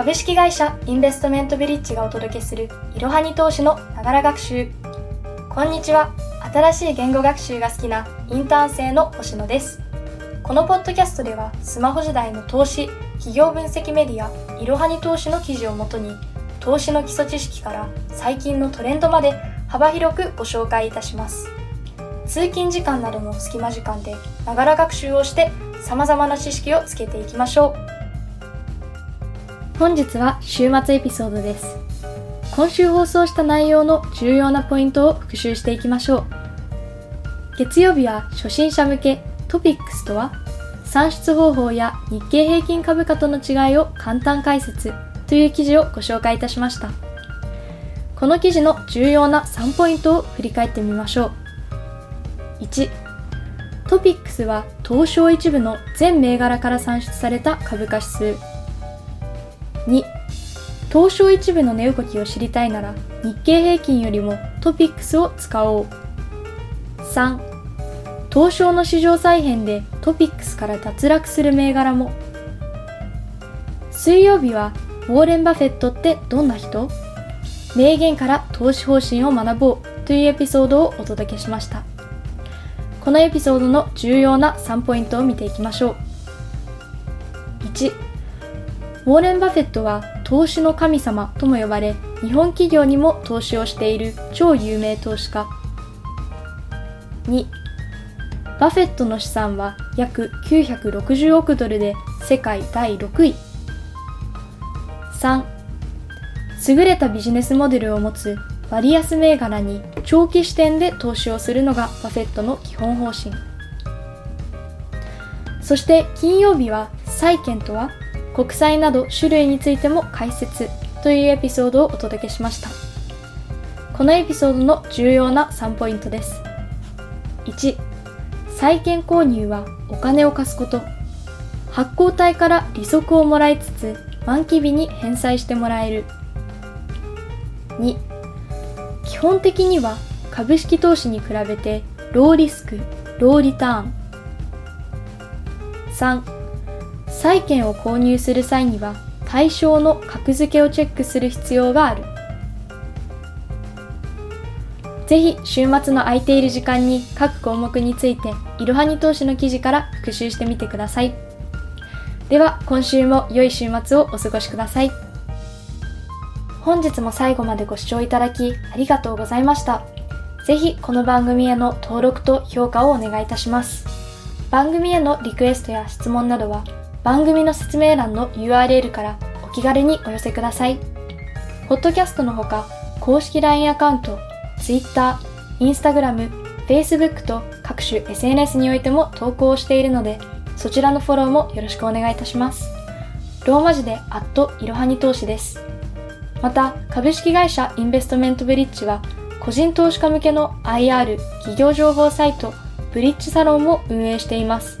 株式会社インベストメントビリッジがお届けするいろはに投資のながら学習。こんにちは。新しい言語学習が好きなインターン生の星野です。このポッドキャストではスマホ時代の投資企業分析メディアいろはに投資の記事をもとに投資の基礎知識から最近のトレンドまで幅広くご紹介いたします。通勤時間などの隙間時間でながら学習をして様々な知識をつけていきましょう。本日は週末エピソードです。今週放送した内容の重要なポイントを復習していきましょう。月曜日は初心者向けトピックスとは算出方法や日経平均株価との違いを簡単解説という記事をご紹介いたしました。この記事の重要な3ポイントを振り返ってみましょう。1トピックスは東証一部の全銘柄から算出された株価指数。2東証一部の値動きを知りたいなら日経平均よりもトピックスを使おう。3東証の市場再編でトピックスから脱落する銘柄も。水曜日はウォーレン・バフェットってどんな人？名言から投資方針を学ぼう。というエピソードをお届けしました。このエピソードの重要な3ポイントを見ていきましょう。1ウォーレン・バフェットは投資の神様とも呼ばれ、日本企業にも投資をしている超有名投資家。2、バフェットの資産は約960億ドルで世界第6位。3、優れたビジネスモデルを持つ割安銘柄に長期視点で投資をするのがバフェットの基本方針。そして金曜日は債券とは？国債など種類についても解説というエピソードをお届けしました。このエピソードの重要な3ポイントです。1、債券購入はお金を貸すこと。発行体から利息をもらいつつ、満期日に返済してもらえる。2、基本的には株式投資に比べてローリスク、ローリターン。3、債券を購入する際には対象の格付けをチェックする必要がある。ぜひ週末の空いている時間に各項目についていろはに投資の記事から復習してみてください。では今週も良い週末をお過ごしください。本日も最後までご視聴いただきありがとうございました。ぜひこの番組への登録と評価をお願いいたします。番組へのリクエストや質問などは番組の説明欄の URL からお気軽にお寄せください。ポッドキャストのほか、公式 LINE アカウント、Twitter、Instagram、Facebook と各種 SNS においても投稿をしているので、そちらのフォローもよろしくお願いいたします。ローマ字でアットいろはに投資です。また、株式会社インベストメントブリッジは、個人投資家向けの IR 企業情報サイト、ブリッジサロンを運営しています。